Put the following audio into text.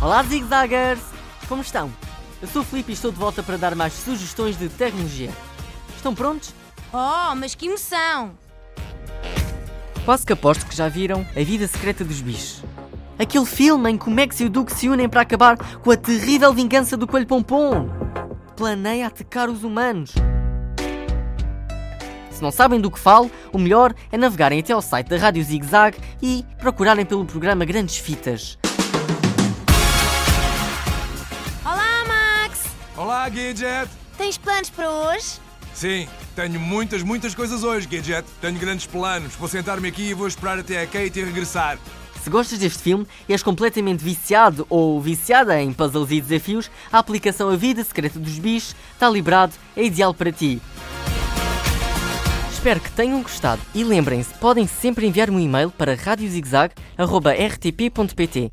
Olá, zigzaggers! Como estão? Eu sou o Filipe e estou de volta para dar mais sugestões de tecnologia. Estão prontos? Oh, mas que emoção! Quase que aposto que já viram A Vida Secreta dos Bichos. Aquele filme em que o Max e o Duke se unem para acabar com a terrível vingança do Coelho Pompom. Planeia atacar os humanos. Se não sabem do que falo, o melhor é navegarem até ao site da Rádio Zig Zag e procurarem pelo programa Grandes Fitas. Olá, Gadget! Tens planos para hoje? Sim, tenho muitas, muitas coisas hoje, Gadget. Tenho grandes planos. Vou sentar-me aqui e vou esperar até a Kate regressar. Se gostas deste filme e és completamente viciado ou viciada em puzzles e desafios, a aplicação A Vida Secreta dos Bichos está liberado, é ideal para ti. Espero que tenham gostado e lembrem-se, podem sempre enviar um e-mail para radiozigzag.rtp.pt